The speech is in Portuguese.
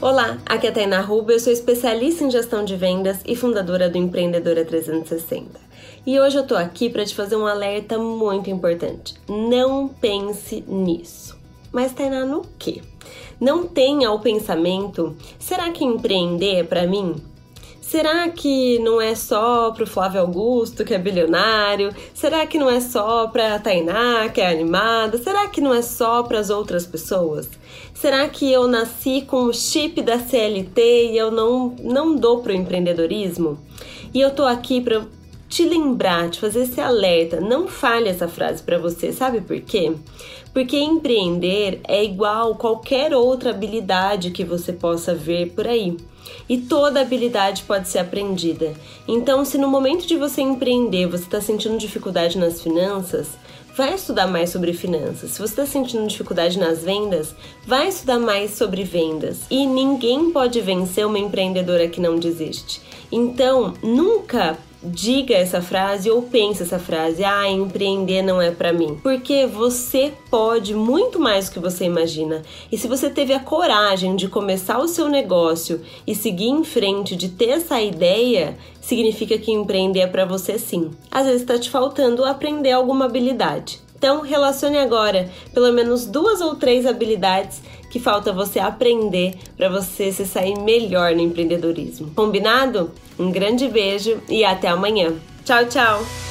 Olá, aqui é a Tainá Ruba, eu sou especialista em gestão de vendas e fundadora do Empreendedora 360. E hoje eu tô aqui para te fazer um alerta muito importante. Não pense nisso. Mas Tainá, no quê? Não tenha o pensamento, será que empreender é para mim? Será que não é só pro Flávio Augusto, que é bilionário? Será que não é só pra Tainá, que é animada? Será que não é só para as outras pessoas? Será que eu nasci com o chip da CLT e eu não, não dou pro empreendedorismo? E eu tô aqui para te lembrar, te fazer esse alerta. Não fale essa frase para você, sabe por quê? Porque empreender é igual qualquer outra habilidade que você possa ver por aí. E toda habilidade pode ser aprendida. Então, se no momento de você empreender você está sentindo dificuldade nas finanças, vai estudar mais sobre finanças. Se você está sentindo dificuldade nas vendas, vai estudar mais sobre vendas. E ninguém pode vencer uma empreendedora que não desiste. Então, nunca diga essa frase ou pense essa frase: "Ah, empreender não é para mim". Porque você pode muito mais do que você imagina. E se você teve a coragem de começar o seu negócio e seguir em frente, de ter essa ideia, significa que empreender é para você sim. Às vezes está te faltando aprender alguma habilidade. Então, relacione agora pelo menos duas ou três habilidades que falta você aprender para você se sair melhor no empreendedorismo. Combinado? Um grande beijo e até amanhã. Tchau, tchau!